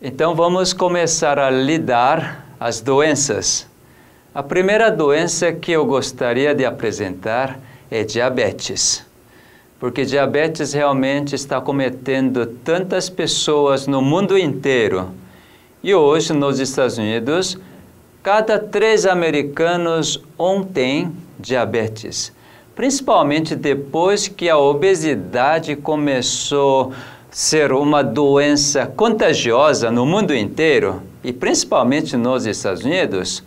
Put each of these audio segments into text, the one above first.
Então vamos começar a lidar as doenças. A primeira doença que eu gostaria de apresentar é diabetes. Porque diabetes realmente está cometendo tantas pessoas no mundo inteiro. E hoje, nos Estados Unidos, cada três americanos um tem diabetes. Principalmente depois que a obesidade começou ser uma doença contagiosa no mundo inteiro e principalmente nos Estados Unidos,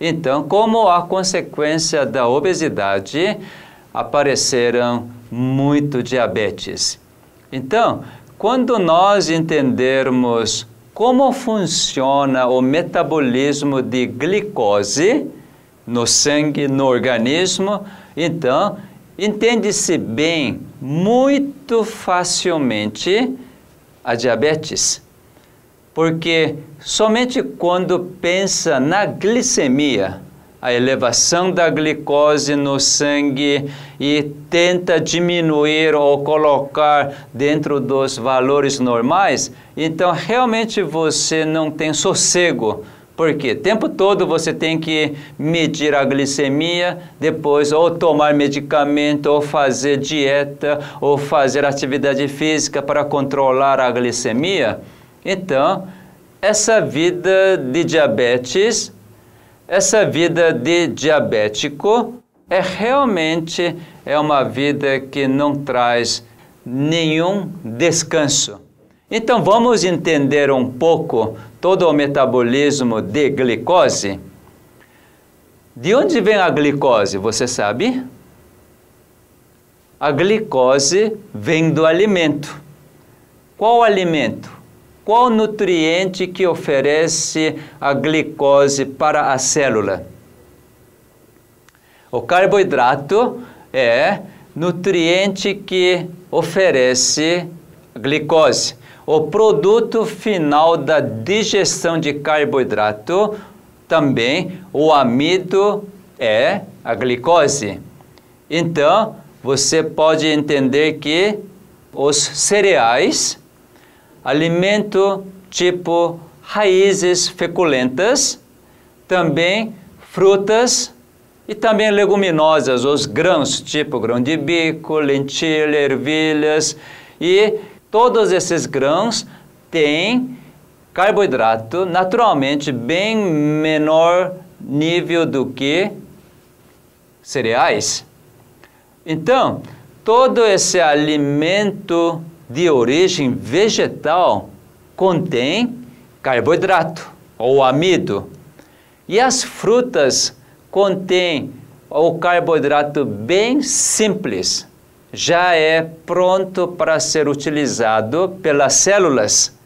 então, como a consequência da obesidade, apareceram muito diabetes. Então, quando nós entendermos como funciona o metabolismo de glicose no sangue, no organismo, então entende-se bem muito facilmente a diabetes. Porque somente quando pensa na glicemia, a elevação da glicose no sangue e tenta diminuir ou colocar dentro dos valores normais, então realmente você não tem sossego porque o tempo todo você tem que medir a glicemia, depois ou tomar medicamento, ou fazer dieta, ou fazer atividade física para controlar a glicemia. Então, essa vida de diabetes, essa vida de diabético é realmente é uma vida que não traz nenhum descanso. Então vamos entender um pouco todo o metabolismo de glicose. De onde vem a glicose, você sabe? A glicose vem do alimento. Qual alimento? Qual nutriente que oferece a glicose para a célula? O carboidrato é nutriente que oferece glicose o produto final da digestão de carboidrato, também o amido é a glicose. Então, você pode entender que os cereais, alimento tipo raízes feculentas, também frutas e também leguminosas, os grãos tipo grão de bico, lentilha, ervilhas e Todos esses grãos têm carboidrato naturalmente bem menor nível do que cereais. Então, todo esse alimento de origem vegetal contém carboidrato ou amido. E as frutas contêm o carboidrato bem simples, já é pronto para ser utilizado pelas células.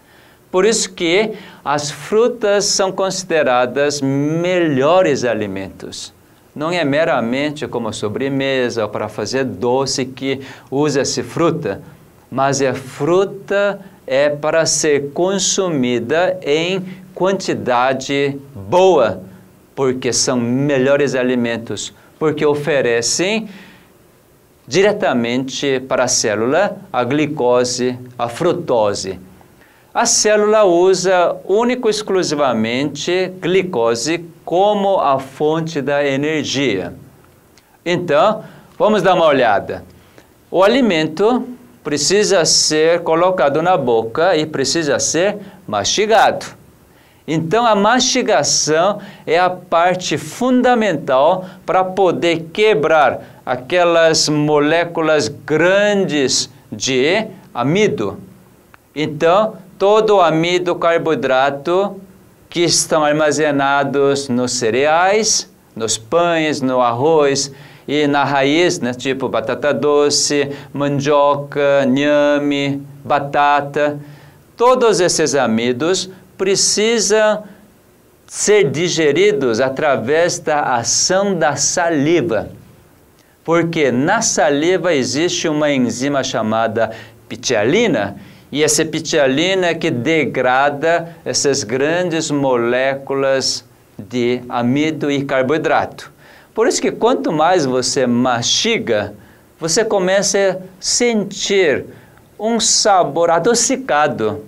Por isso que as frutas são consideradas melhores alimentos. Não é meramente como sobremesa ou para fazer doce que usa-se fruta, mas a fruta é para ser consumida em quantidade boa, porque são melhores alimentos, porque oferecem diretamente para a célula a glicose, a frutose. A célula usa único exclusivamente glicose como a fonte da energia. Então, vamos dar uma olhada. O alimento precisa ser colocado na boca e precisa ser mastigado. Então, a mastigação é a parte fundamental para poder quebrar aquelas moléculas grandes de amido. Então, todo o amido carboidrato que estão armazenados nos cereais, nos pães, no arroz e na raiz, né, tipo batata doce, mandioca, nhame, batata, todos esses amidos precisam ser digeridos através da ação da saliva porque na saliva existe uma enzima chamada pitialina, e essa pitialina é que degrada essas grandes moléculas de amido e carboidrato. Por isso que quanto mais você mastiga, você começa a sentir um sabor adocicado.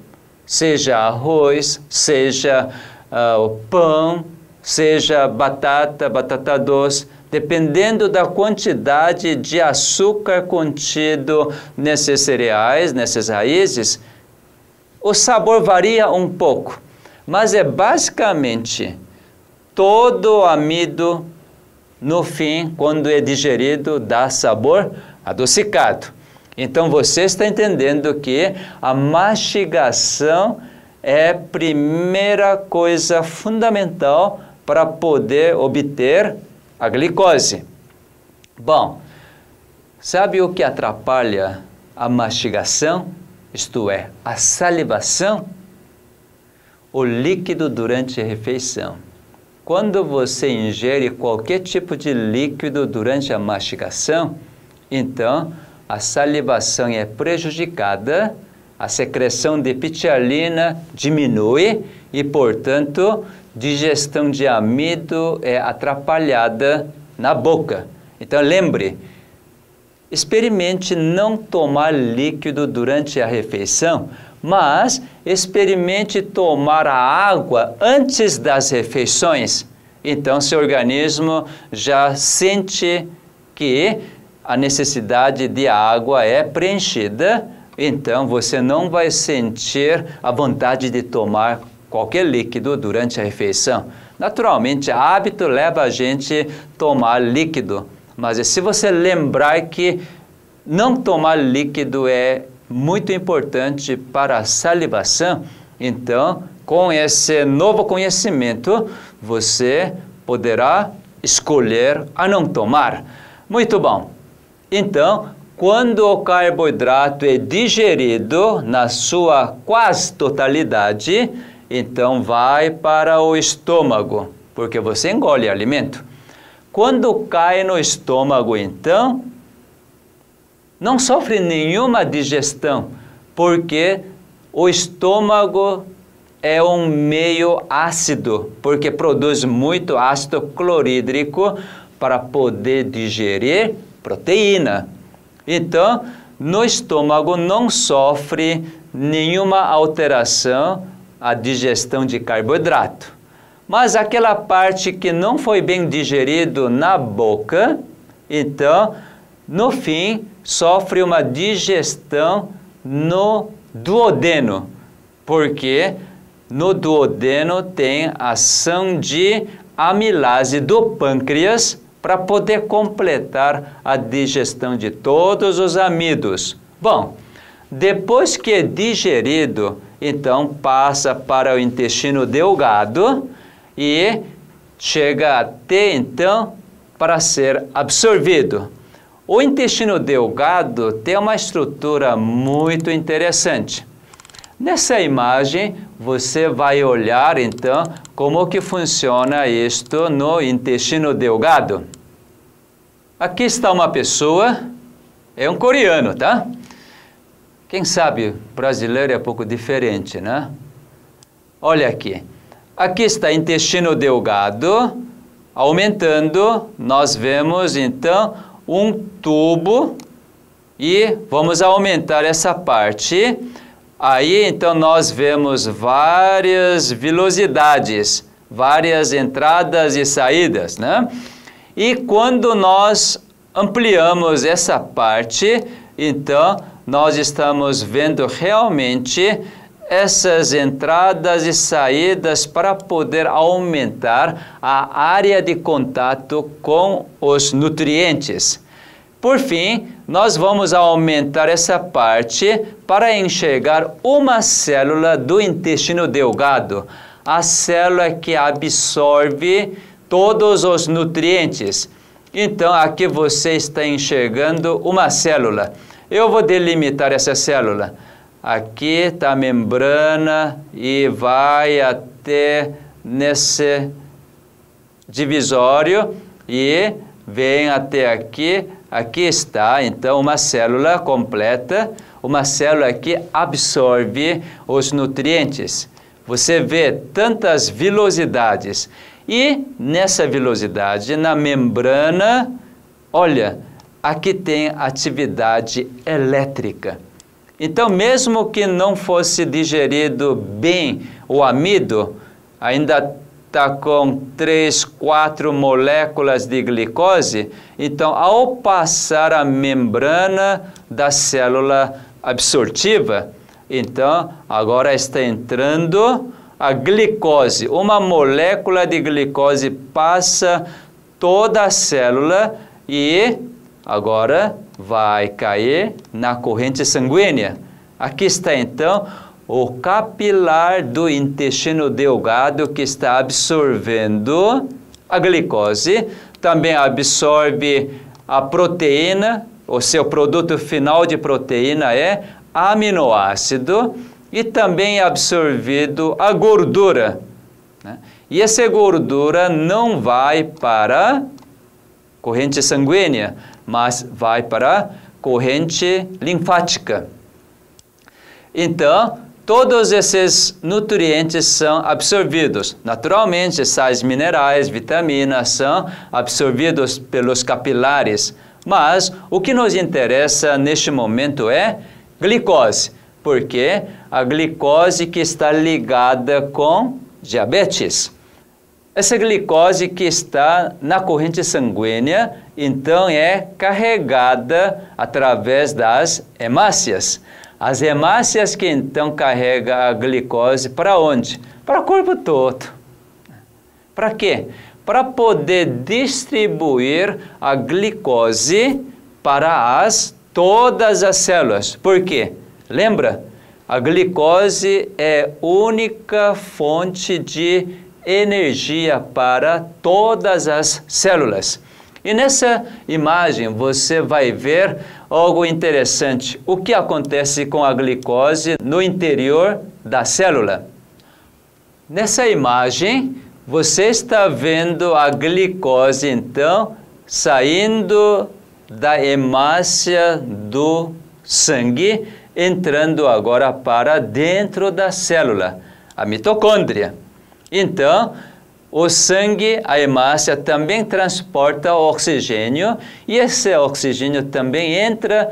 Seja arroz, seja uh, pão, seja batata, batata doce, dependendo da quantidade de açúcar contido nesses cereais, nessas raízes, o sabor varia um pouco, mas é basicamente todo o amido, no fim, quando é digerido, dá sabor adocicado. Então você está entendendo que a mastigação é a primeira coisa fundamental para poder obter a glicose. Bom, sabe o que atrapalha a mastigação? Isto é, a salivação? O líquido durante a refeição. Quando você ingere qualquer tipo de líquido durante a mastigação, então a salivação é prejudicada, a secreção de pitialina diminui e, portanto, digestão de amido é atrapalhada na boca. Então lembre, experimente não tomar líquido durante a refeição, mas experimente tomar a água antes das refeições. Então seu organismo já sente que a necessidade de água é preenchida, então você não vai sentir a vontade de tomar qualquer líquido durante a refeição. Naturalmente, hábito leva a gente a tomar líquido, mas se você lembrar que não tomar líquido é muito importante para a salivação, então, com esse novo conhecimento, você poderá escolher a não tomar. Muito bom. Então, quando o carboidrato é digerido na sua quase totalidade, então vai para o estômago, porque você engole alimento. Quando cai no estômago, então, não sofre nenhuma digestão, porque o estômago é um meio ácido, porque produz muito ácido clorídrico para poder digerir proteína. Então, no estômago não sofre nenhuma alteração a digestão de carboidrato. Mas aquela parte que não foi bem digerido na boca, então, no fim, sofre uma digestão no duodeno, porque no duodeno tem ação de amilase do pâncreas para poder completar a digestão de todos os amidos. Bom, depois que é digerido, então passa para o intestino delgado e chega até então para ser absorvido. O intestino delgado tem uma estrutura muito interessante. Nessa imagem, você vai olhar então como que funciona isto no intestino delgado. Aqui está uma pessoa, é um coreano, tá? Quem sabe brasileiro é um pouco diferente, né? Olha aqui. Aqui está intestino delgado, aumentando, nós vemos então um tubo e vamos aumentar essa parte. Aí então nós vemos várias velocidades, várias entradas e saídas, né? E quando nós ampliamos essa parte, então nós estamos vendo realmente essas entradas e saídas para poder aumentar a área de contato com os nutrientes. Por fim, nós vamos aumentar essa parte para enxergar uma célula do intestino delgado, a célula que absorve todos os nutrientes. Então, aqui você está enxergando uma célula. Eu vou delimitar essa célula. Aqui está a membrana e vai até nesse divisório e vem até aqui. Aqui está, então, uma célula completa, uma célula que absorve os nutrientes. Você vê tantas velocidades. E nessa velocidade, na membrana, olha, aqui tem atividade elétrica. Então, mesmo que não fosse digerido bem o amido, ainda está com três, quatro moléculas de glicose, então ao passar a membrana da célula absortiva, então agora está entrando a glicose. Uma molécula de glicose passa toda a célula e agora vai cair na corrente sanguínea. Aqui está então o capilar do intestino delgado que está absorvendo a glicose, também absorve a proteína, o seu produto final de proteína é aminoácido e também é absorvido a gordura. Né? E essa gordura não vai para corrente sanguínea, mas vai para corrente linfática. Então, todos esses nutrientes são absorvidos. Naturalmente, sais minerais, vitaminas são absorvidos pelos capilares. Mas o que nos interessa neste momento é glicose, porque a glicose que está ligada com diabetes. Essa glicose que está na corrente sanguínea, então é carregada através das hemácias. As hemácias que então carregam a glicose para onde? Para o corpo todo. Para quê? Para poder distribuir a glicose para as todas as células. Por quê? Lembra? A glicose é única fonte de energia para todas as células. E nessa imagem você vai ver algo interessante. O que acontece com a glicose no interior da célula? Nessa imagem, você está vendo a glicose, então, saindo da hemácia do sangue, entrando agora para dentro da célula, a mitocôndria. Então, o sangue, a hemácia, também transporta oxigênio e esse oxigênio também entra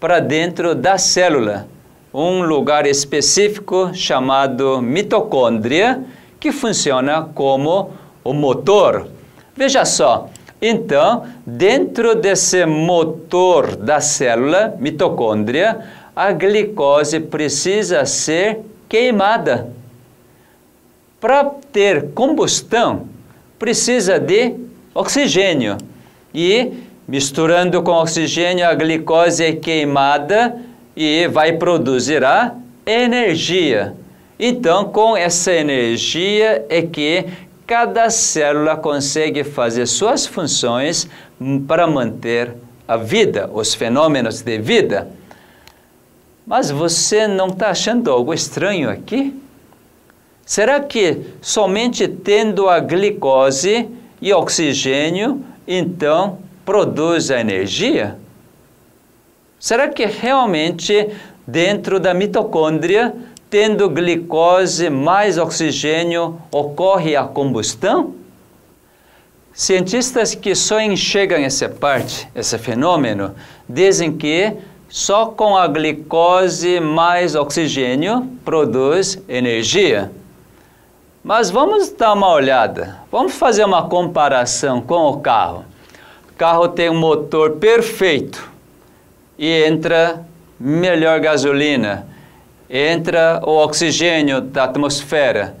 para dentro da célula, um lugar específico chamado mitocôndria, que funciona como o motor. Veja só, então, dentro desse motor da célula, mitocôndria, a glicose precisa ser queimada. Para ter combustão, precisa de oxigênio. E misturando com oxigênio, a glicose é queimada e vai produzir a energia. Então, com essa energia é que cada célula consegue fazer suas funções para manter a vida, os fenômenos de vida. Mas você não está achando algo estranho aqui? Será que somente tendo a glicose e oxigênio, então produz a energia? Será que realmente dentro da mitocôndria, tendo glicose mais oxigênio, ocorre a combustão? Cientistas que só enxergam essa parte, esse fenômeno, dizem que só com a glicose mais oxigênio produz energia. Mas vamos dar uma olhada, vamos fazer uma comparação com o carro. O carro tem um motor perfeito e entra melhor gasolina, entra o oxigênio da atmosfera.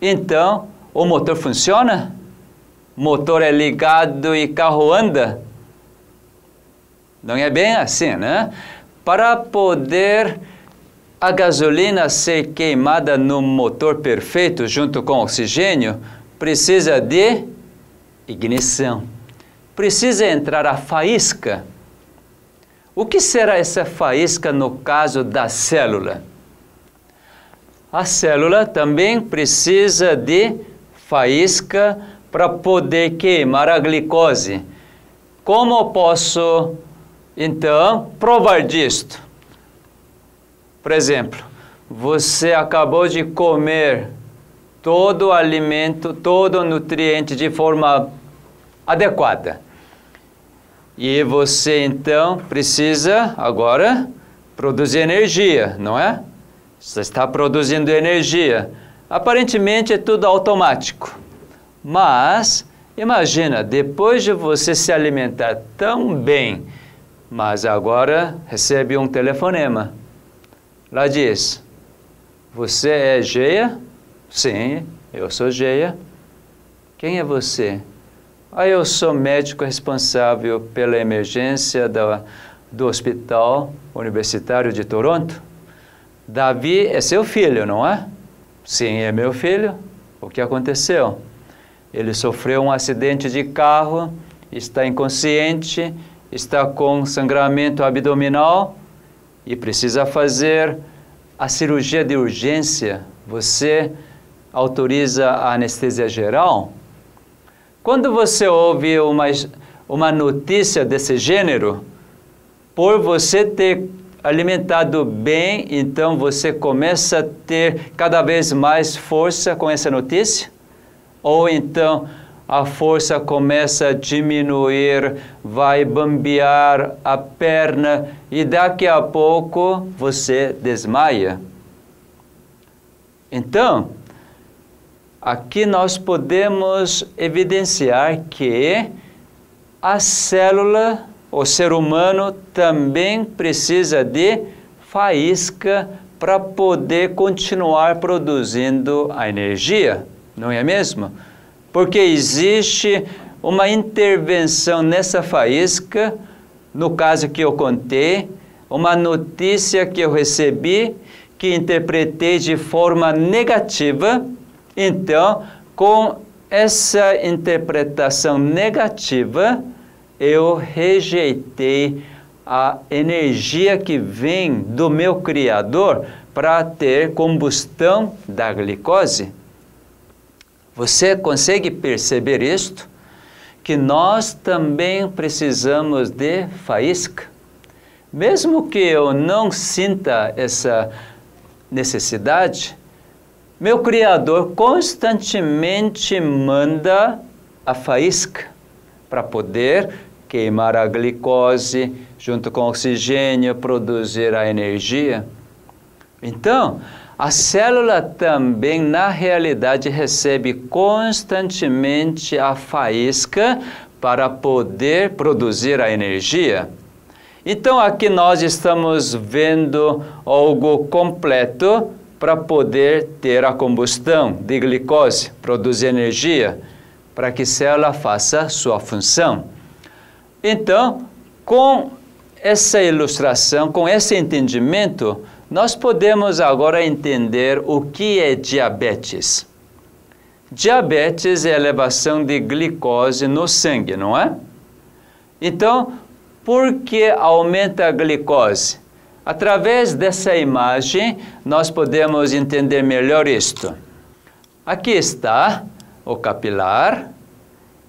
Então, o motor funciona? O motor é ligado e carro anda? Não é bem assim, né? Para poder a gasolina ser queimada no motor perfeito junto com oxigênio, precisa de ignição. Precisa entrar a faísca. O que será essa faísca no caso da célula? A célula também precisa de faísca para poder queimar a glicose. Como posso, então, provar disto? Por exemplo, você acabou de comer todo o alimento, todo o nutriente de forma adequada. E você então precisa agora produzir energia, não é? Você está produzindo energia. Aparentemente é tudo automático. Mas, imagina, depois de você se alimentar tão bem, mas agora recebe um telefonema. Lá diz: Você é Geia? Sim, eu sou Geia. Quem é você? Ah, eu sou médico responsável pela emergência da, do Hospital Universitário de Toronto. Davi é seu filho, não é? Sim, é meu filho. O que aconteceu? Ele sofreu um acidente de carro, está inconsciente, está com sangramento abdominal e precisa fazer a cirurgia de urgência. Você autoriza a anestesia geral? Quando você ouve uma, uma notícia desse gênero, por você ter alimentado bem, então você começa a ter cada vez mais força com essa notícia? Ou então a força começa a diminuir, vai bambear a perna e daqui a pouco você desmaia? Então, Aqui nós podemos evidenciar que a célula, o ser humano, também precisa de faísca para poder continuar produzindo a energia, não é mesmo? Porque existe uma intervenção nessa faísca, no caso que eu contei, uma notícia que eu recebi que interpretei de forma negativa então, com essa interpretação negativa, eu rejeitei a energia que vem do meu Criador para ter combustão da glicose. Você consegue perceber isto? Que nós também precisamos de faísca. Mesmo que eu não sinta essa necessidade, meu Criador constantemente manda a faísca para poder queimar a glicose junto com o oxigênio, produzir a energia. Então, a célula também, na realidade, recebe constantemente a faísca para poder produzir a energia. Então, aqui nós estamos vendo algo completo para poder ter a combustão de glicose, produzir energia, para que a célula faça sua função. Então, com essa ilustração, com esse entendimento, nós podemos agora entender o que é diabetes. Diabetes é elevação de glicose no sangue, não é? Então, por que aumenta a glicose? Através dessa imagem, nós podemos entender melhor isto. Aqui está o capilar.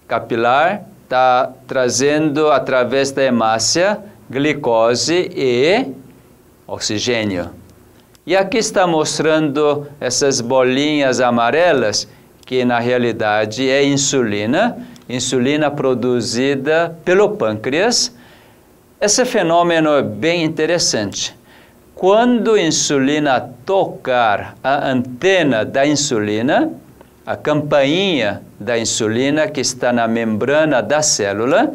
Capilar está trazendo, através da hemácia, glicose e oxigênio. E aqui está mostrando essas bolinhas amarelas, que na realidade é insulina, insulina produzida pelo pâncreas esse fenômeno é bem interessante. Quando a insulina tocar a antena da insulina, a campainha da insulina que está na membrana da célula,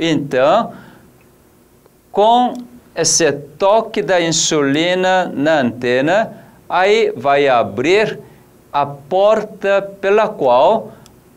então, com esse toque da insulina na antena, aí vai abrir a porta pela qual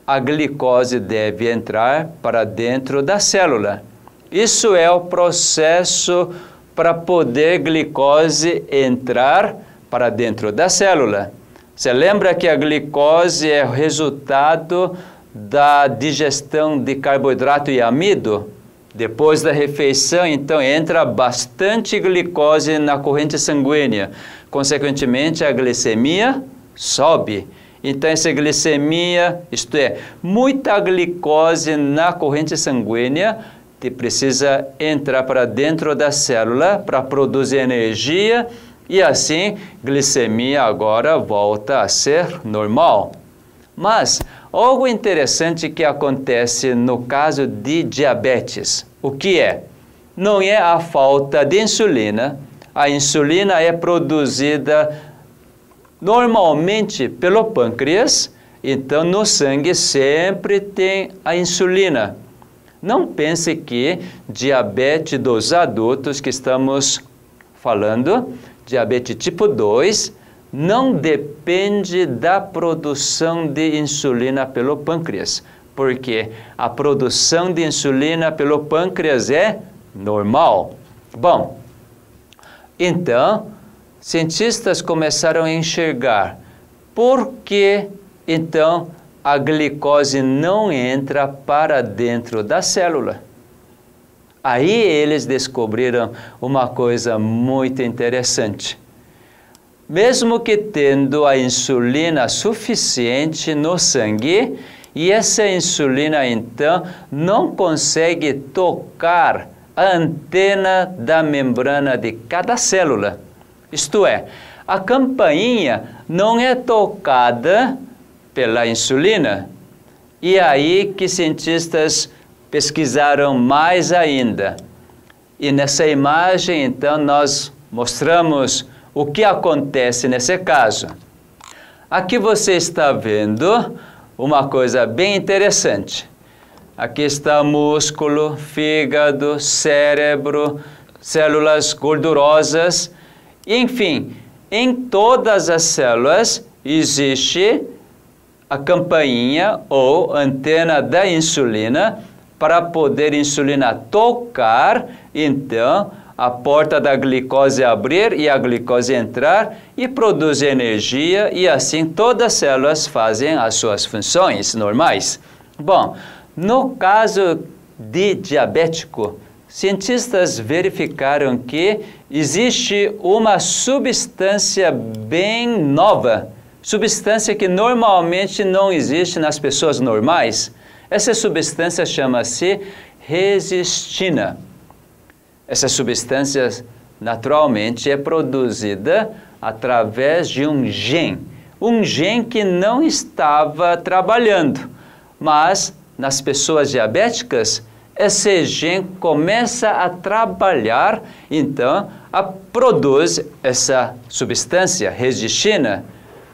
a glicose deve entrar para dentro da célula. Isso é o processo para poder glicose entrar para dentro da célula. Você lembra que a glicose é o resultado da digestão de carboidrato e amido? Depois da refeição, então, entra bastante glicose na corrente sanguínea. Consequentemente, a glicemia sobe. Então, essa glicemia, isto é, muita glicose na corrente sanguínea, que precisa entrar para dentro da célula para produzir energia e assim glicemia agora volta a ser normal. Mas algo interessante que acontece no caso de diabetes, o que é? Não é a falta de insulina, a insulina é produzida normalmente pelo pâncreas, então no sangue sempre tem a insulina. Não pense que diabetes dos adultos que estamos falando, diabetes tipo 2, não depende da produção de insulina pelo pâncreas, porque a produção de insulina pelo pâncreas é normal. Bom, então, cientistas começaram a enxergar por que então a glicose não entra para dentro da célula. Aí eles descobriram uma coisa muito interessante. Mesmo que tendo a insulina suficiente no sangue, e essa insulina então não consegue tocar a antena da membrana de cada célula. Isto é, a campainha não é tocada pela insulina. E aí que cientistas pesquisaram mais ainda. E nessa imagem, então, nós mostramos o que acontece nesse caso. Aqui você está vendo uma coisa bem interessante. Aqui está músculo, fígado, cérebro, células gordurosas, enfim, em todas as células existe a campainha ou antena da insulina para poder insulina tocar, então a porta da glicose abrir e a glicose entrar e produzir energia e assim todas as células fazem as suas funções normais. Bom, no caso de diabético, cientistas verificaram que existe uma substância bem nova, substância que normalmente não existe nas pessoas normais. Essa substância chama-se resistina. Essa substância naturalmente é produzida através de um gene, um gene que não estava trabalhando, mas nas pessoas diabéticas, esse gene começa a trabalhar, então, a produz essa substância, resistina.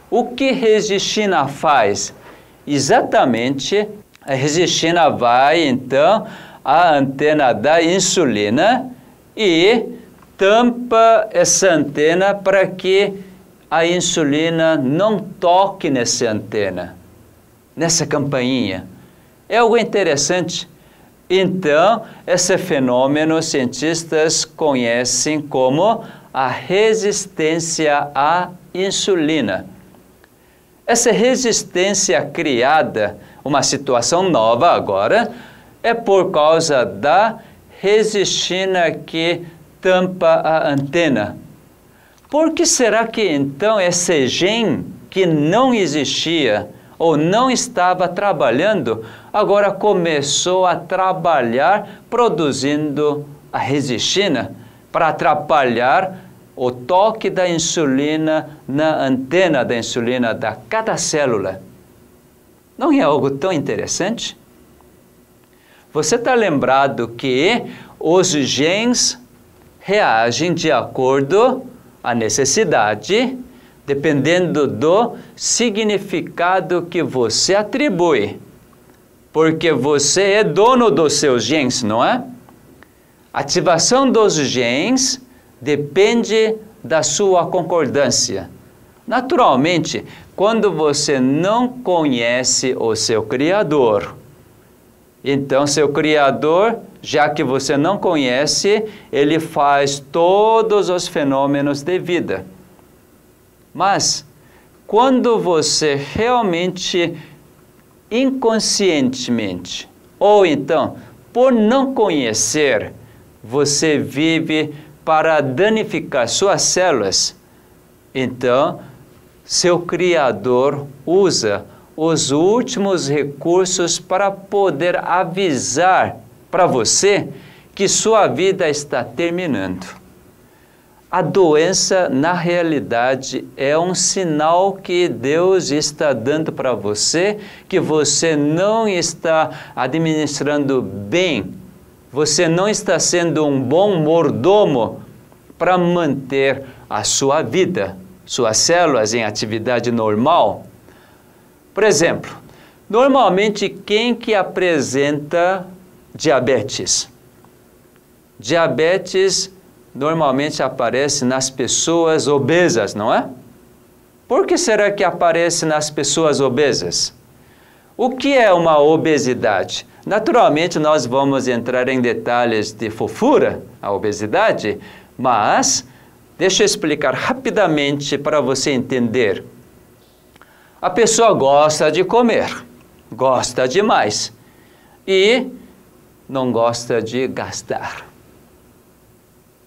O que resistina faz? Exatamente, a resistina vai, então, à antena da insulina e tampa essa antena para que a insulina não toque nessa antena, nessa campainha. É algo interessante. Então, esse fenômeno cientistas conhecem como a resistência à insulina. Essa resistência criada, uma situação nova agora, é por causa da resistina que tampa a antena. Por que será que então esse gene que não existia ou não estava trabalhando, agora começou a trabalhar produzindo a resistina para atrapalhar o toque da insulina na antena da insulina da cada célula. Não é algo tão interessante? Você está lembrado que os genes reagem de acordo à necessidade dependendo do significado que você atribui. Porque você é dono dos seus genes, não é? Ativação dos genes depende da sua concordância. Naturalmente, quando você não conhece o seu Criador, então seu Criador, já que você não conhece, ele faz todos os fenômenos de vida. Mas quando você realmente inconscientemente ou então por não conhecer, você vive para danificar suas células, então seu Criador usa os últimos recursos para poder avisar para você que sua vida está terminando. A doença, na realidade, é um sinal que Deus está dando para você que você não está administrando bem, você não está sendo um bom mordomo para manter a sua vida, suas células em atividade normal. Por exemplo, normalmente quem que apresenta diabetes? Diabetes normalmente aparece nas pessoas obesas, não é? Por que será que aparece nas pessoas obesas? O que é uma obesidade? Naturalmente, nós vamos entrar em detalhes de fofura, a obesidade, mas deixa eu explicar rapidamente para você entender. A pessoa gosta de comer, gosta demais e não gosta de gastar.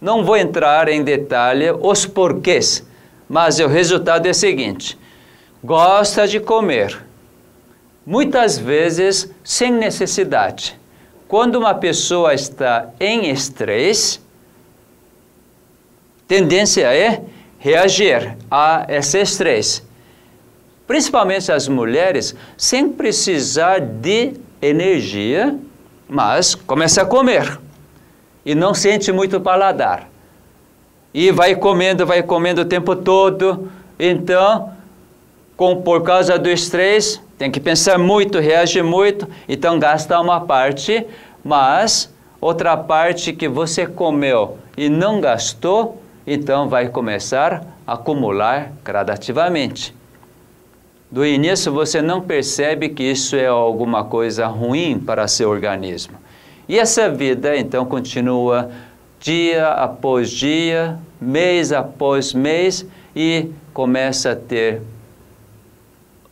Não vou entrar em detalhe os porquês, mas o resultado é o seguinte: gosta de comer, muitas vezes sem necessidade. Quando uma pessoa está em estresse, tendência é reagir a esse estresse. Principalmente as mulheres, sem precisar de energia, mas começa a comer e não sente muito paladar e vai comendo, vai comendo o tempo todo. Então, com, por causa do estresse, tem que pensar muito, reagir muito, então gasta uma parte, mas outra parte que você comeu e não gastou, então vai começar a acumular gradativamente. Do início você não percebe que isso é alguma coisa ruim para seu organismo. E essa vida então continua dia após dia, mês após mês e começa a ter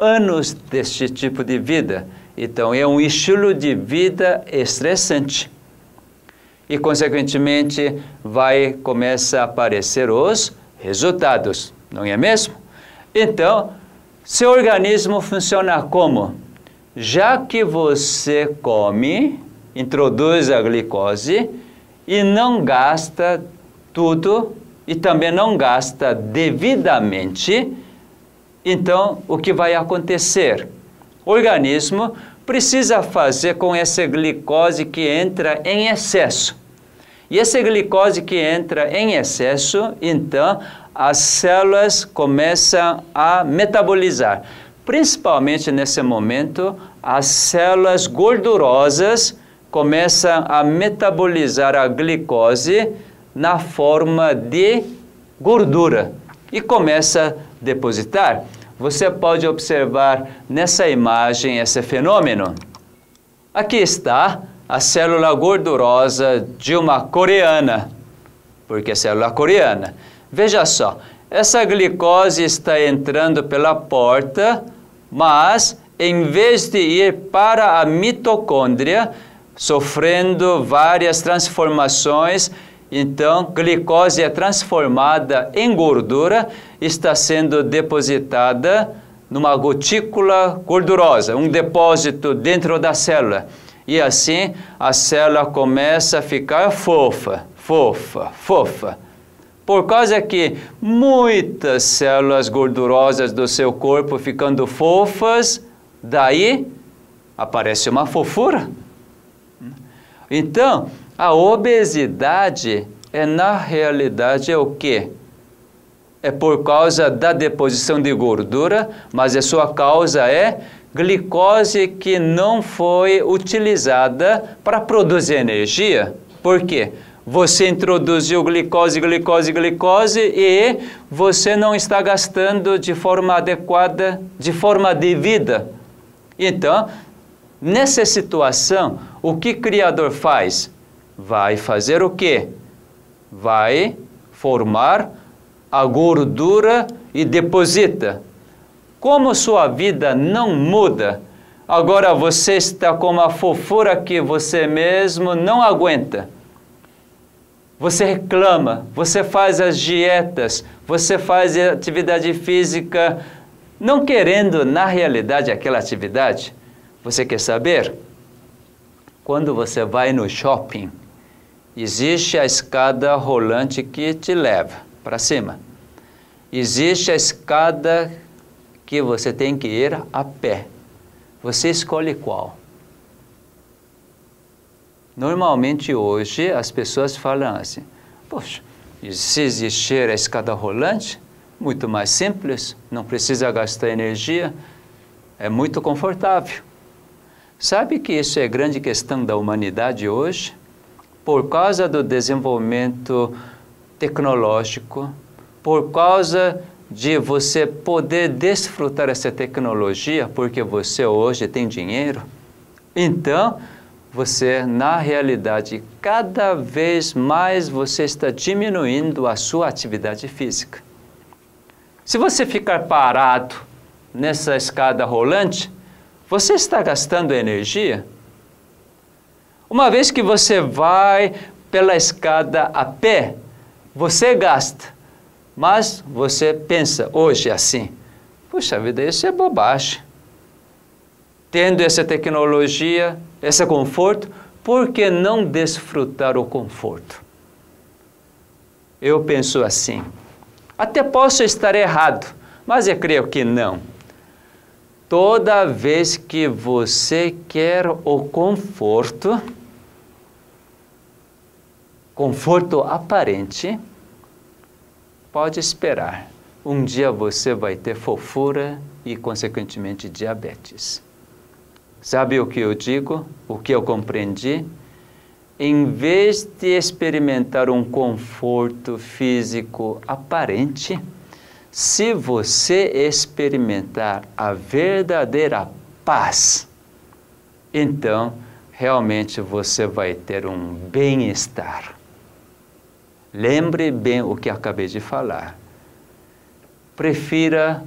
anos deste tipo de vida. Então, é um estilo de vida estressante. E, consequentemente, vai começar a aparecer os resultados, não é mesmo? Então, seu organismo funciona como? Já que você come, introduz a glicose, e não gasta tudo e também não gasta devidamente, então o que vai acontecer? O organismo precisa fazer com essa glicose que entra em excesso. E essa glicose que entra em excesso, então as células começam a metabolizar. Principalmente nesse momento, as células gordurosas começa a metabolizar a glicose na forma de gordura e começa a depositar. Você pode observar nessa imagem esse fenômeno. Aqui está a célula gordurosa de uma coreana, porque é célula coreana. Veja só, essa glicose está entrando pela porta, mas em vez de ir para a mitocôndria, sofrendo várias transformações. Então, glicose é transformada em gordura, está sendo depositada numa gotícula gordurosa, um depósito dentro da célula. E assim a célula começa a ficar fofa, fofa, fofa. Por causa que muitas células gordurosas do seu corpo ficando fofas, daí aparece uma fofura. Então, a obesidade é na realidade é o quê? É por causa da deposição de gordura, mas a sua causa é glicose que não foi utilizada para produzir energia. Por quê? Você introduziu glicose, glicose, glicose e você não está gastando de forma adequada, de forma devida. Então, Nessa situação, o que o Criador faz? Vai fazer o quê? Vai formar a gordura e deposita. Como sua vida não muda, agora você está com uma fofura que você mesmo não aguenta. Você reclama, você faz as dietas, você faz atividade física, não querendo na realidade aquela atividade. Você quer saber? Quando você vai no shopping, existe a escada rolante que te leva para cima. Existe a escada que você tem que ir a pé. Você escolhe qual. Normalmente hoje as pessoas falam assim: Poxa, se existir a escada rolante, muito mais simples, não precisa gastar energia, é muito confortável. Sabe que isso é grande questão da humanidade hoje? Por causa do desenvolvimento tecnológico, por causa de você poder desfrutar essa tecnologia, porque você hoje tem dinheiro, então você, na realidade, cada vez mais você está diminuindo a sua atividade física. Se você ficar parado nessa escada rolante, você está gastando energia. Uma vez que você vai pela escada a pé, você gasta. Mas você pensa hoje assim: puxa vida, isso é bobagem. Tendo essa tecnologia, esse conforto, por que não desfrutar o conforto? Eu penso assim. Até posso estar errado, mas eu creio que não. Toda vez que você quer o conforto, conforto aparente, pode esperar. Um dia você vai ter fofura e, consequentemente, diabetes. Sabe o que eu digo? O que eu compreendi? Em vez de experimentar um conforto físico aparente, se você experimentar a verdadeira paz, então realmente você vai ter um bem-estar. Lembre bem o que acabei de falar. Prefira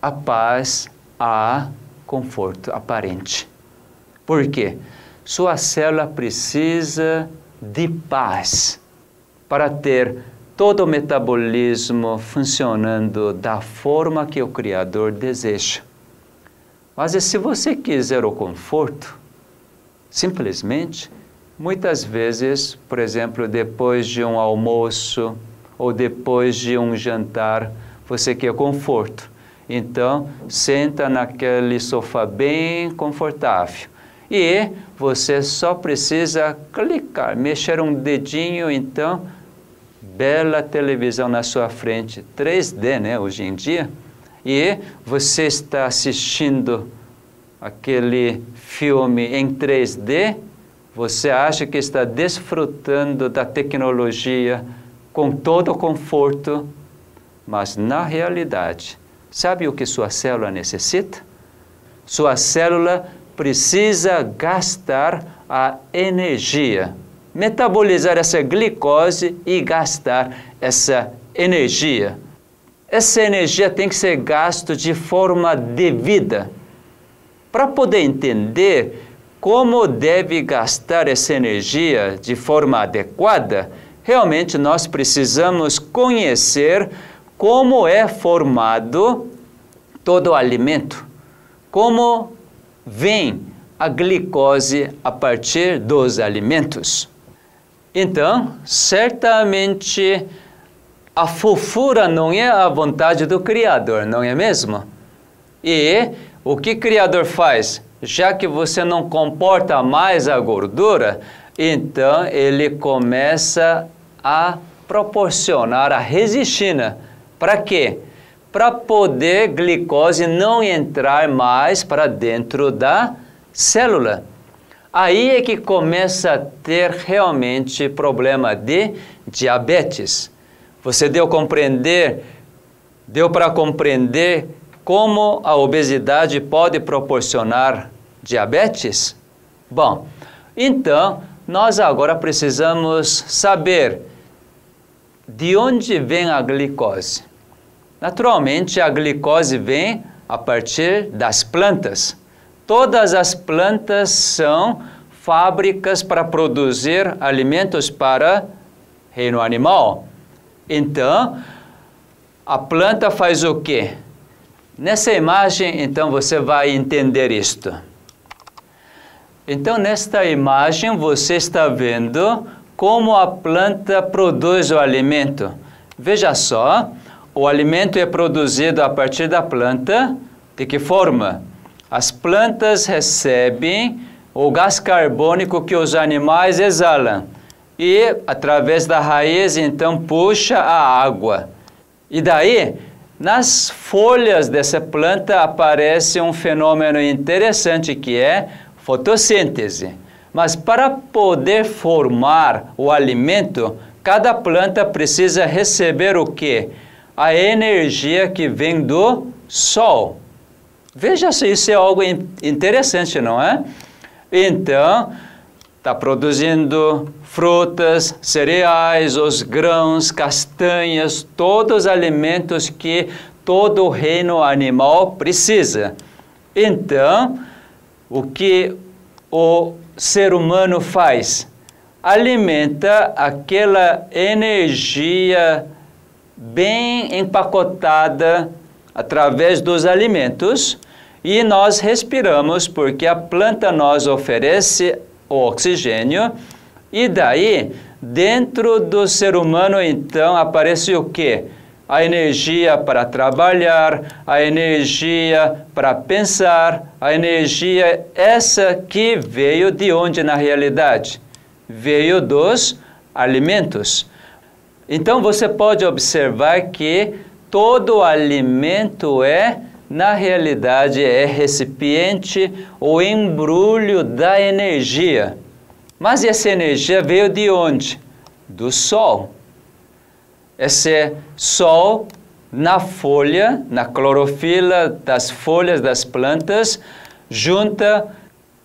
a paz a conforto aparente. Por quê? Sua célula precisa de paz para ter todo o metabolismo funcionando da forma que o Criador deseja. Mas se você quiser o conforto, simplesmente Muitas vezes, por exemplo, depois de um almoço ou depois de um jantar, você quer conforto. Então, senta naquele sofá bem confortável. E você só precisa clicar, mexer um dedinho, então, bela televisão na sua frente, 3D, né, hoje em dia. E você está assistindo aquele filme em 3D você acha que está desfrutando da tecnologia com todo o conforto, mas na realidade, sabe o que sua célula necessita? Sua célula precisa gastar a energia, metabolizar essa glicose e gastar essa energia. Essa energia tem que ser gasta de forma devida. Para poder entender como deve gastar essa energia de forma adequada, realmente nós precisamos conhecer como é formado todo o alimento, como vem a glicose a partir dos alimentos. Então, certamente a fofura não é a vontade do Criador, não é mesmo? E o que o Criador faz? Já que você não comporta mais a gordura, então ele começa a proporcionar a resistina. Para quê? Para poder glicose não entrar mais para dentro da célula. Aí é que começa a ter realmente problema de diabetes. Você deu compreender, deu para compreender como a obesidade pode proporcionar diabetes? Bom, então nós agora precisamos saber de onde vem a glicose. Naturalmente, a glicose vem a partir das plantas. Todas as plantas são fábricas para produzir alimentos para reino animal. Então, a planta faz o quê? Nessa imagem, então, você vai entender isto. Então, nesta imagem, você está vendo como a planta produz o alimento. Veja só, o alimento é produzido a partir da planta. De que forma? As plantas recebem o gás carbônico que os animais exalam. e através da raiz então puxa a água. E daí, nas folhas dessa planta aparece um fenômeno interessante que é fotossíntese. Mas para poder formar o alimento, cada planta precisa receber o que? A energia que vem do sol. Veja se isso é algo interessante, não é? Então, está produzindo frutas, cereais, os grãos, castanhas, todos os alimentos que todo o reino animal precisa. Então, o que o ser humano faz? Alimenta aquela energia bem empacotada através dos alimentos e nós respiramos porque a planta nos oferece o oxigênio e daí dentro do ser humano então aparece o que? A energia para trabalhar, a energia para pensar, a energia essa que veio de onde na realidade? Veio dos alimentos. Então você pode observar que todo alimento é na realidade é recipiente ou embrulho da energia. Mas essa energia veio de onde? Do sol. Esse sol na folha, na clorofila das folhas das plantas, junta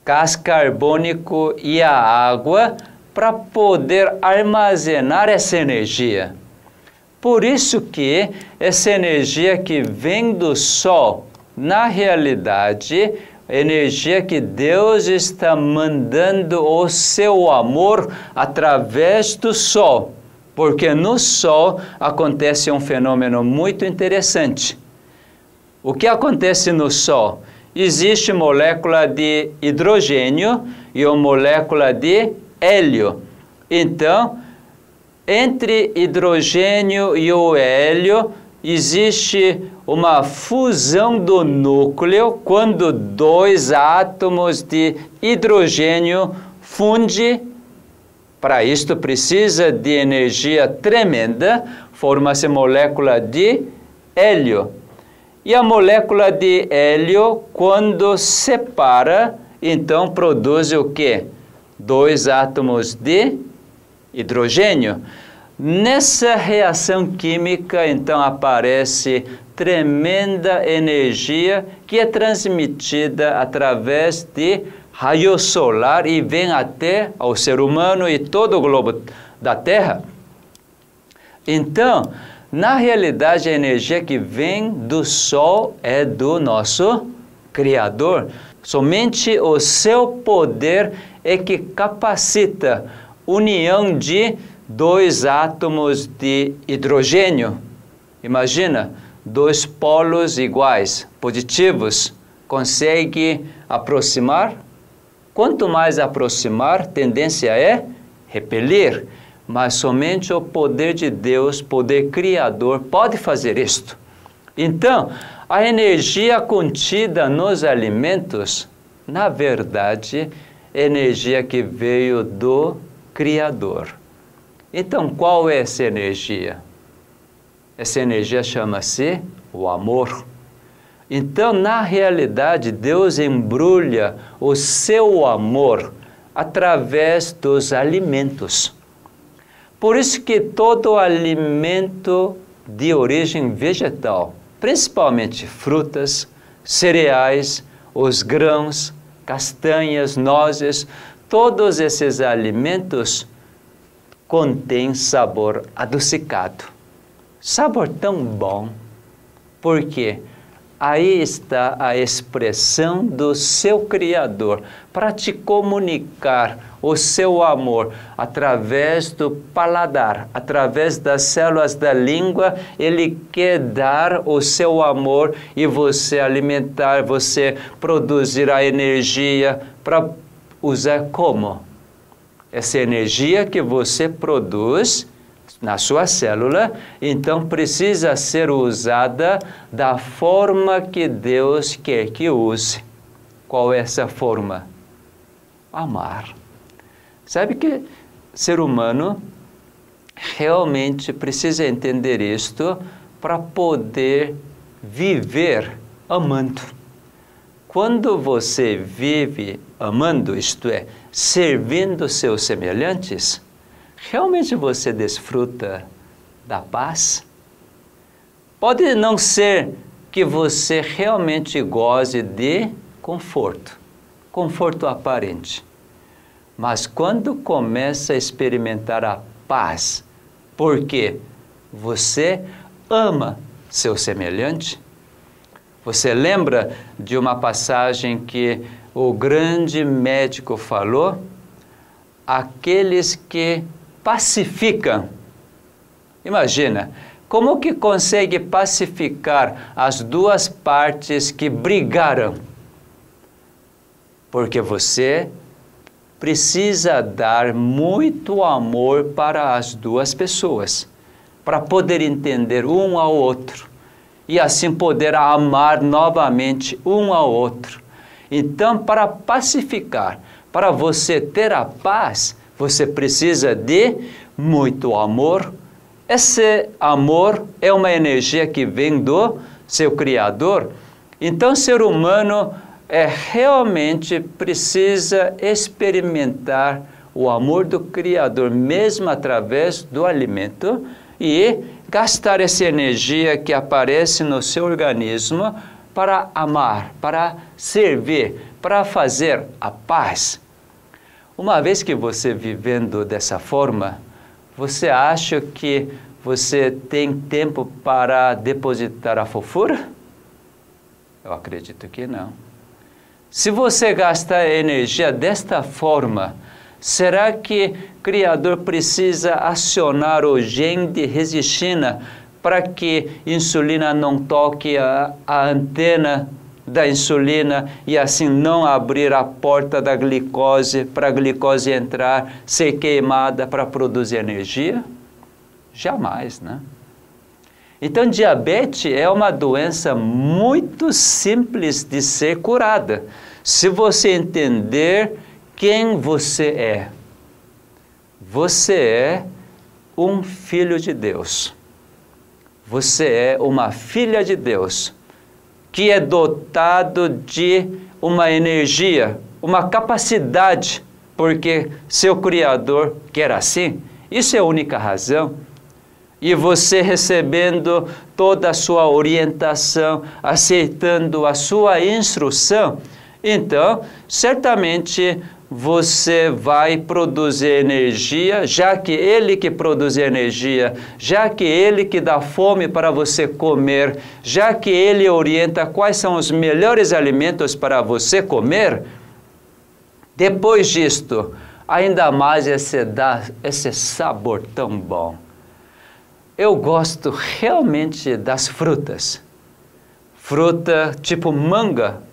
gás carbônico e a água para poder armazenar essa energia. Por isso que essa energia que vem do sol, na realidade, energia que Deus está mandando o seu amor através do sol. Porque no sol acontece um fenômeno muito interessante. O que acontece no sol? Existe molécula de hidrogênio e uma molécula de hélio. Então, entre hidrogênio e o hélio existe uma fusão do núcleo quando dois átomos de hidrogênio fundem. Para isto precisa de energia tremenda, forma-se molécula de hélio. E a molécula de hélio, quando separa, então produz o que? Dois átomos de hidrogênio. Nessa reação química, então, aparece tremenda energia que é transmitida através de raio solar e vem até ao ser humano e todo o globo da Terra. Então, na realidade, a energia que vem do Sol é do nosso Criador. Somente o seu poder é que capacita união de dois átomos de hidrogênio. Imagina, dois polos iguais, positivos, consegue aproximar? Quanto mais aproximar, tendência é repelir, mas somente o poder de Deus, poder criador, pode fazer isto. Então, a energia contida nos alimentos, na verdade, é energia que veio do Criador. Então, qual é essa energia? Essa energia chama-se o amor. Então, na realidade, Deus embrulha o seu amor através dos alimentos. Por isso que todo alimento de origem vegetal, principalmente frutas, cereais, os grãos, castanhas, nozes, todos esses alimentos contêm sabor adocicado. Sabor tão bom, porque aí está a expressão do seu Criador para te comunicar o seu amor através do paladar, através das células da língua, ele quer dar o seu amor e você alimentar, você produzir a energia para usar como? Essa energia que você produz na sua célula, então precisa ser usada da forma que Deus quer que use. Qual é essa forma? Amar. Sabe que ser humano realmente precisa entender isto para poder viver amando. Quando você vive amando, isto é, servindo seus semelhantes, realmente você desfruta da paz? Pode não ser que você realmente goze de conforto, conforto aparente. Mas quando começa a experimentar a paz, porque você ama seu semelhante, você lembra de uma passagem que o grande médico falou? Aqueles que pacificam. Imagina, como que consegue pacificar as duas partes que brigaram? Porque você precisa dar muito amor para as duas pessoas, para poder entender um ao outro e assim poder amar novamente um ao outro. Então, para pacificar, para você ter a paz, você precisa de muito amor. Esse amor é uma energia que vem do seu Criador. Então, o ser humano é realmente precisa experimentar o amor do Criador, mesmo através do alimento, e gastar essa energia que aparece no seu organismo para amar, para servir, para fazer a paz. Uma vez que você vivendo dessa forma, você acha que você tem tempo para depositar a fofura? Eu acredito que não. Se você gasta energia desta forma, será que Criador precisa acionar o gene de resistina para que insulina não toque a, a antena da insulina e assim não abrir a porta da glicose para a glicose entrar, ser queimada para produzir energia? Jamais, né? Então, diabetes é uma doença muito simples de ser curada. Se você entender quem você é, você é um filho de Deus. Você é uma filha de Deus que é dotado de uma energia, uma capacidade, porque seu Criador quer assim. Isso é a única razão. E você recebendo toda a sua orientação, aceitando a sua instrução, então, certamente você vai produzir energia, já que ele que produz energia, já que ele que dá fome para você comer, já que ele orienta quais são os melhores alimentos para você comer, depois disto, ainda mais esse, esse sabor tão bom. Eu gosto realmente das frutas. Fruta tipo manga.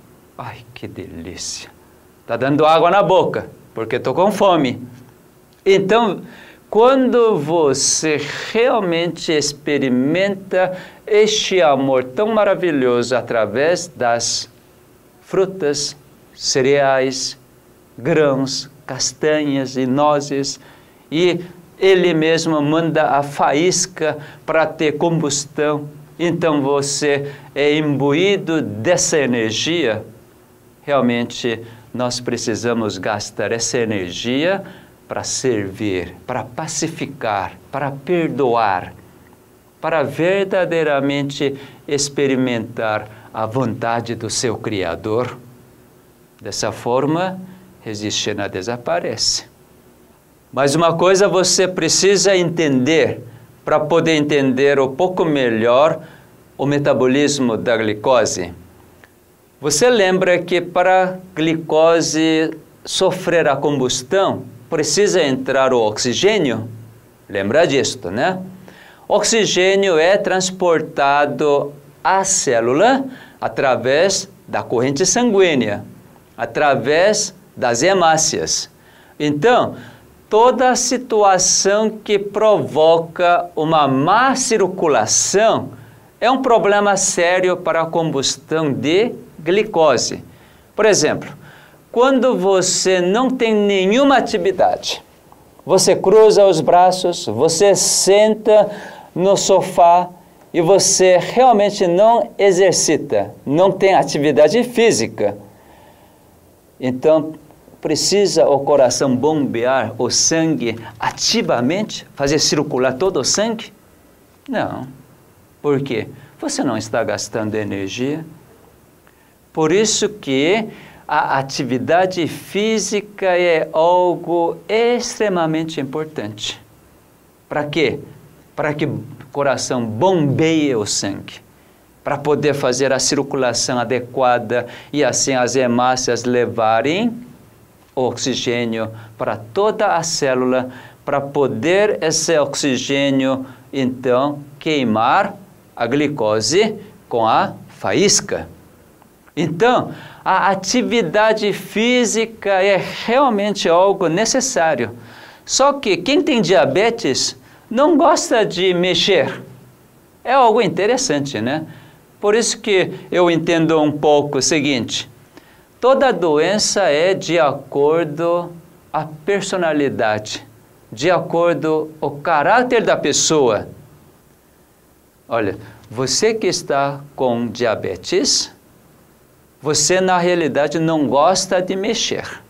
Ai, que delícia! Está dando água na boca, porque estou com fome. Então, quando você realmente experimenta este amor tão maravilhoso através das frutas, cereais, grãos, castanhas e nozes, e ele mesmo manda a faísca para ter combustão, então você é imbuído dessa energia, realmente nós precisamos gastar essa energia para servir, para pacificar, para perdoar, para verdadeiramente experimentar a vontade do seu Criador. Dessa forma, resistir desaparece. Mas uma coisa você precisa entender para poder entender um pouco melhor o metabolismo da glicose. Você lembra que para a glicose sofrer a combustão, precisa entrar o oxigênio? Lembra disso, né? oxigênio é transportado à célula através da corrente sanguínea, através das hemácias. Então, toda situação que provoca uma má circulação é um problema sério para a combustão de glicose. Por exemplo, quando você não tem nenhuma atividade, Você cruza os braços, você senta no sofá e você realmente não exercita, não tem atividade física. Então, precisa o coração bombear o sangue ativamente, fazer circular todo o sangue? Não. Por quê? Você não está gastando energia. Por isso que a atividade física é algo extremamente importante. Para quê? Para que o coração bombeie o sangue, para poder fazer a circulação adequada e assim as hemácias levarem oxigênio para toda a célula, para poder esse oxigênio então queimar a glicose com a faísca. Então, a atividade física é realmente algo necessário. Só que quem tem diabetes não gosta de mexer. É algo interessante, né? Por isso que eu entendo um pouco o seguinte: toda doença é de acordo a personalidade, de acordo o caráter da pessoa. Olha, você que está com diabetes, você na realidade não gosta de mexer,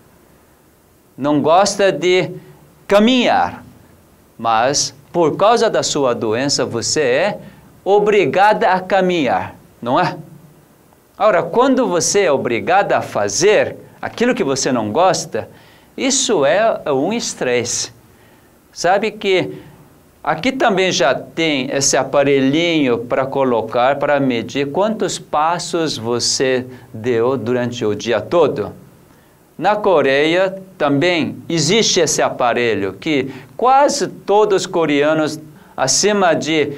não gosta de caminhar, mas por causa da sua doença você é obrigada a caminhar, não é? Ora, quando você é obrigada a fazer aquilo que você não gosta, isso é um estresse. Sabe que Aqui também já tem esse aparelhinho para colocar, para medir quantos passos você deu durante o dia todo. Na Coreia também existe esse aparelho que quase todos os coreanos acima de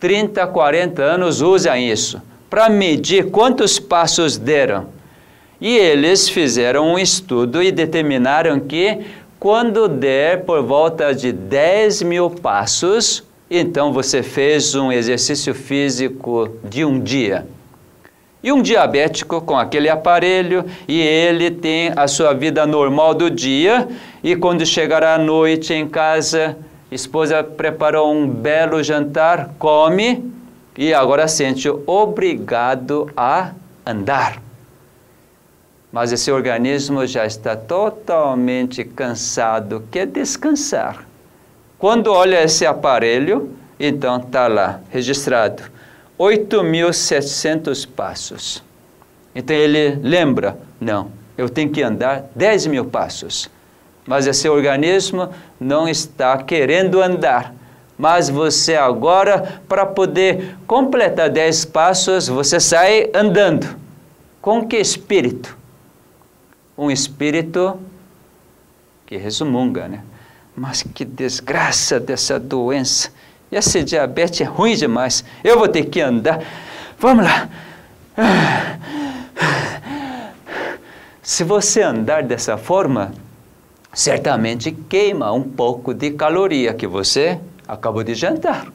30, 40 anos usam isso para medir quantos passos deram. E eles fizeram um estudo e determinaram que quando der por volta de 10 mil passos, então você fez um exercício físico de um dia. E um diabético com aquele aparelho, e ele tem a sua vida normal do dia, e quando chegar à noite em casa, esposa preparou um belo jantar, come, e agora sente obrigado a andar mas esse organismo já está totalmente cansado, quer descansar. Quando olha esse aparelho, então está lá, registrado, 8.700 passos. Então ele lembra, não, eu tenho que andar 10 mil passos. Mas esse organismo não está querendo andar. Mas você agora, para poder completar 10 passos, você sai andando. Com que espírito? Um espírito que resumunga, né? Mas que desgraça dessa doença. E esse diabetes é ruim demais. Eu vou ter que andar. Vamos lá. Se você andar dessa forma, certamente queima um pouco de caloria que você acabou de jantar.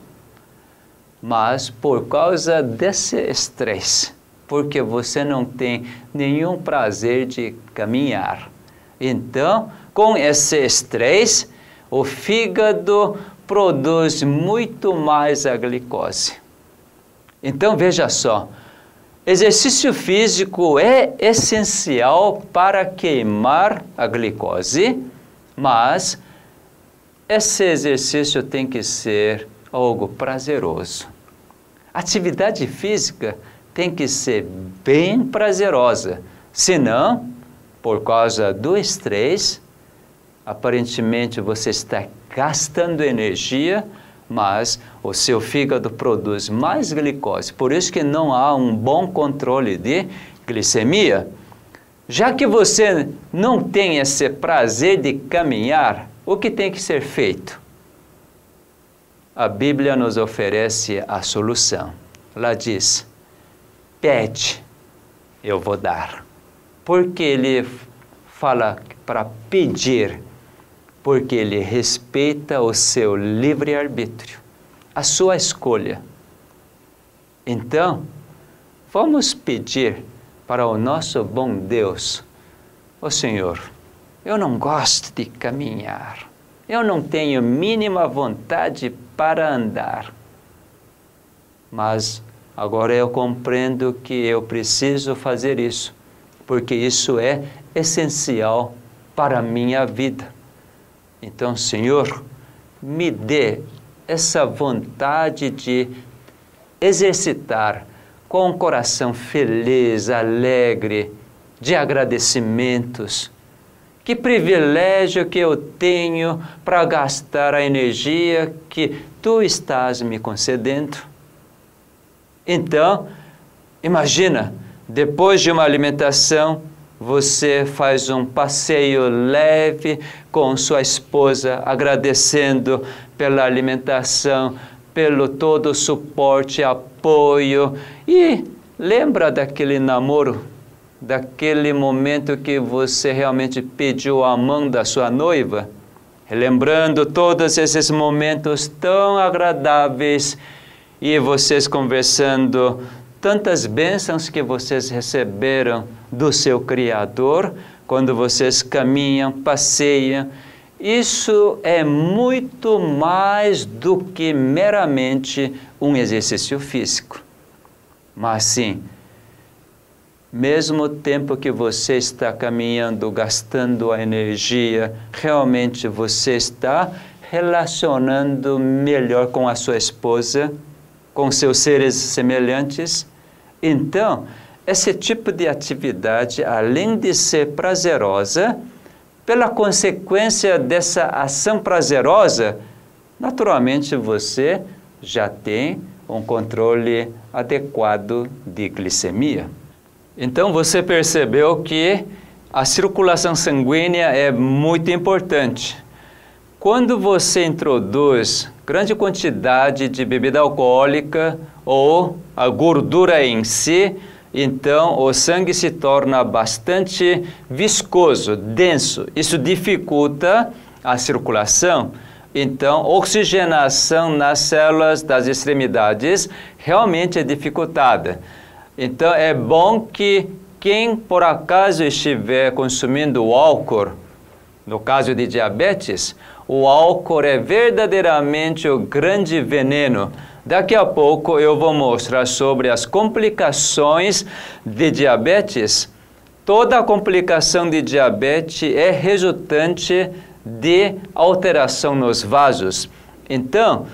Mas por causa desse estresse, porque você não tem nenhum prazer de caminhar. Então, com esse estresse, o fígado produz muito mais a glicose. Então, veja só, exercício físico é essencial para queimar a glicose, mas esse exercício tem que ser algo prazeroso. Atividade física tem que ser bem prazerosa. Senão, por causa do estresse, aparentemente você está gastando energia, mas o seu fígado produz mais glicose. Por isso que não há um bom controle de glicemia. Já que você não tem esse prazer de caminhar, o que tem que ser feito? A Bíblia nos oferece a solução. Ela diz: pede, eu vou dar. Porque ele fala para pedir, porque ele respeita o seu livre-arbítrio, a sua escolha. Então, vamos pedir para o nosso bom Deus, oh Senhor, eu não gosto de caminhar, Eu não tenho mínima vontade para andar. Mas agora eu compreendo que eu preciso fazer isso, porque isso é essencial para a minha vida. Então, Senhor, me dê essa vontade de exercitar com um coração feliz, alegre, de agradecimentos. Que privilégio que eu tenho para gastar a energia que tu estás me concedendo. Então, imagina, depois de uma alimentação, você faz um passeio leve com sua esposa, agradecendo pela alimentação, pelo todo o suporte, apoio. E lembra daquele namoro, daquele momento que você realmente pediu a mão da sua noiva, lembrando todos esses momentos tão agradáveis e vocês conversando tantas bênçãos que vocês receberam do seu Criador quando vocês caminham, passeiam. Isso é muito mais do que meramente um exercício físico. Mas sim, mesmo tempo que você está caminhando, gastando a energia, realmente você está relacionando melhor com a sua esposa, com seus seres semelhantes então, esse tipo de atividade, além de ser prazerosa, pela consequência dessa ação prazerosa, naturalmente você já tem um controle adequado de glicemia. Então você percebeu que a circulação sanguínea é muito importante. Quando você introduz grande quantidade de bebida alcoólica ou a gordura em si, então o sangue se torna bastante viscoso, denso. Isso dificulta a circulação. Então, oxigenação nas células das extremidades realmente é dificultada. Então, é bom que quem por acaso estiver consumindo álcool, no caso de diabetes, o álcool é verdadeiramente o grande veneno. Daqui a pouco eu vou mostrar sobre as complicações de diabetes. Toda complicação de diabetes é resultante de alteração nos vasos. Então,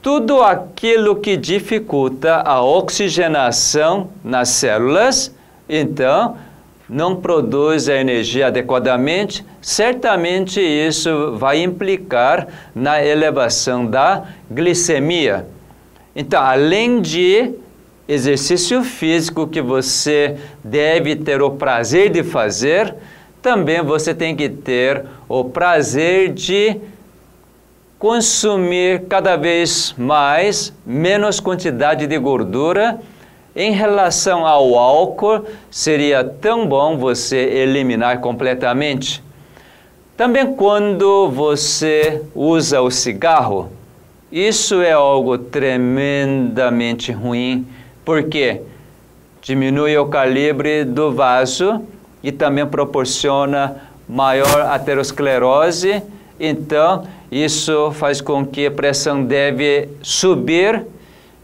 tudo aquilo que dificulta a oxigenação nas células, então, não produz a energia adequadamente, certamente isso vai implicar na elevação da glicemia. Então, além de exercício físico que você deve ter o prazer de fazer, também você tem que ter o prazer de consumir cada vez mais menos quantidade de gordura em relação ao álcool, seria tão bom você eliminar completamente. Também quando você usa o cigarro, isso é algo tremendamente ruim, porque diminui o calibre do vaso e também proporciona maior aterosclerose, então isso faz com que a pressão deve subir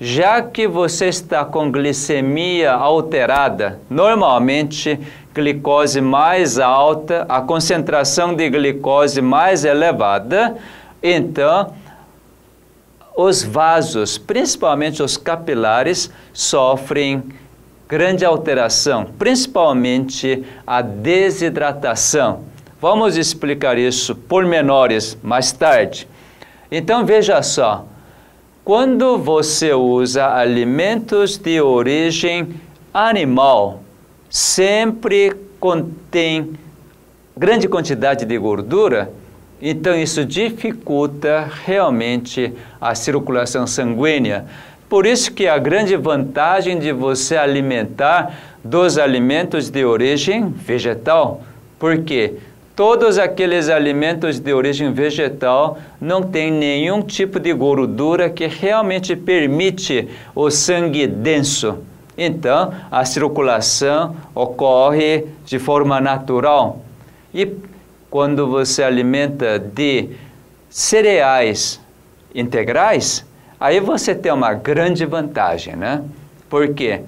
já que você está com glicemia alterada, normalmente glicose mais alta, a concentração de glicose mais elevada, então os vasos, principalmente os capilares, sofrem grande alteração, principalmente a desidratação. Vamos explicar isso por menores mais tarde. Então veja só, quando você usa alimentos de origem animal, sempre contém grande quantidade de gordura, então isso dificulta realmente a circulação sanguínea. Por isso que a grande vantagem de você alimentar dos alimentos de origem vegetal. Por quê? Todos aqueles alimentos de origem vegetal não têm nenhum tipo de gordura que realmente permite o sangue denso. Então, a circulação ocorre de forma natural. E quando você alimenta de cereais integrais, aí você tem uma grande vantagem, né? Por quê?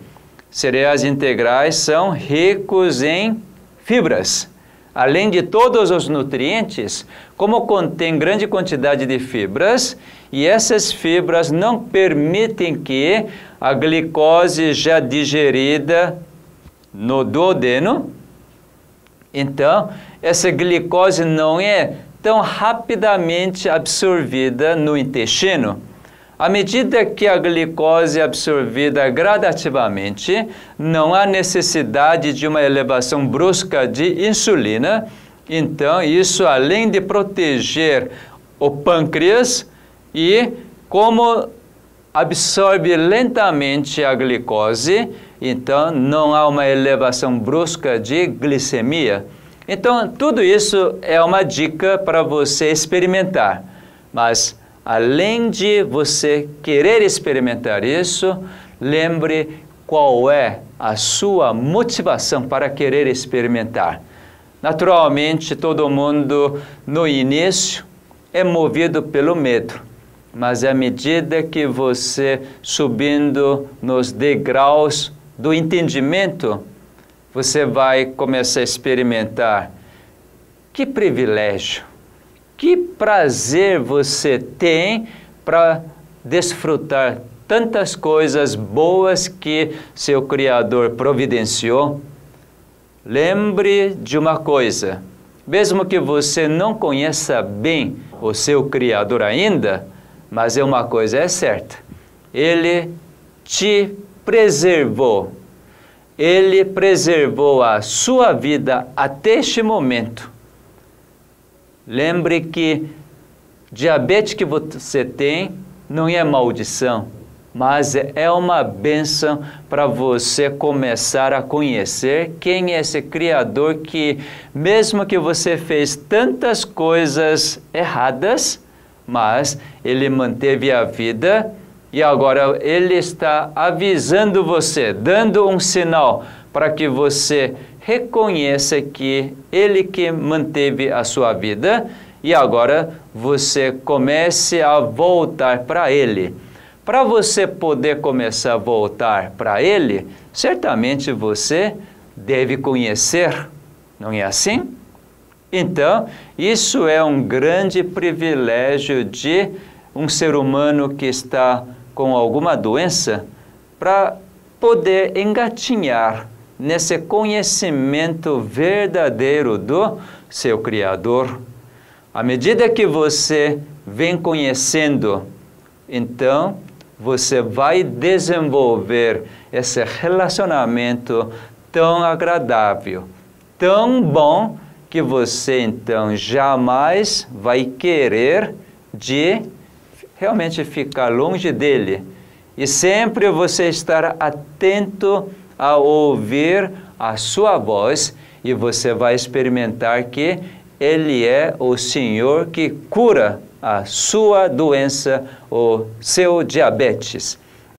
Cereais integrais são ricos em fibras. Além de todos os nutrientes, como contém grande quantidade de fibras, e essas fibras não permitem que a glicose já digerida no duodeno, então essa glicose não é tão rapidamente absorvida no intestino. À medida que a glicose é absorvida gradativamente, não há necessidade de uma elevação brusca de insulina. Então, isso além de proteger o pâncreas e como absorve lentamente a glicose, então não há uma elevação brusca de glicemia. Então, tudo isso é uma dica para você experimentar. Mas, além de você querer experimentar isso, lembre qual é a sua motivação para querer experimentar. Naturalmente, todo mundo no início é movido pelo medo, mas à medida que você subindo nos degraus do entendimento, você vai começar a experimentar que privilégio, que prazer você tem para desfrutar tantas coisas boas que seu Criador providenciou. Lembre de uma coisa: mesmo que você não conheça bem o seu Criador ainda, mas é uma coisa é certa, Ele te preservou ele preservou a sua vida até este momento. Lembre que diabetes que você tem não é maldição, mas é uma benção para você começar a conhecer quem é esse Criador que, mesmo que você fez tantas coisas erradas, mas ele manteve a vida e agora ele está avisando você, dando um sinal para que você reconheça que ele que manteve a sua vida e agora você comece a voltar para ele. Para você poder começar a voltar para ele, certamente você deve conhecer, não é assim? Então, isso é um grande privilégio de um ser humano que está com alguma doença para poder engatinhar nesse conhecimento verdadeiro do seu Criador. À medida que você vem conhecendo, então você vai desenvolver esse relacionamento tão agradável, tão bom, que você então jamais vai querer de realmente ficar longe dele e sempre você estar atento a ouvir a sua voz e você vai experimentar que ele é o Senhor que cura a sua doença, o seu diabetes.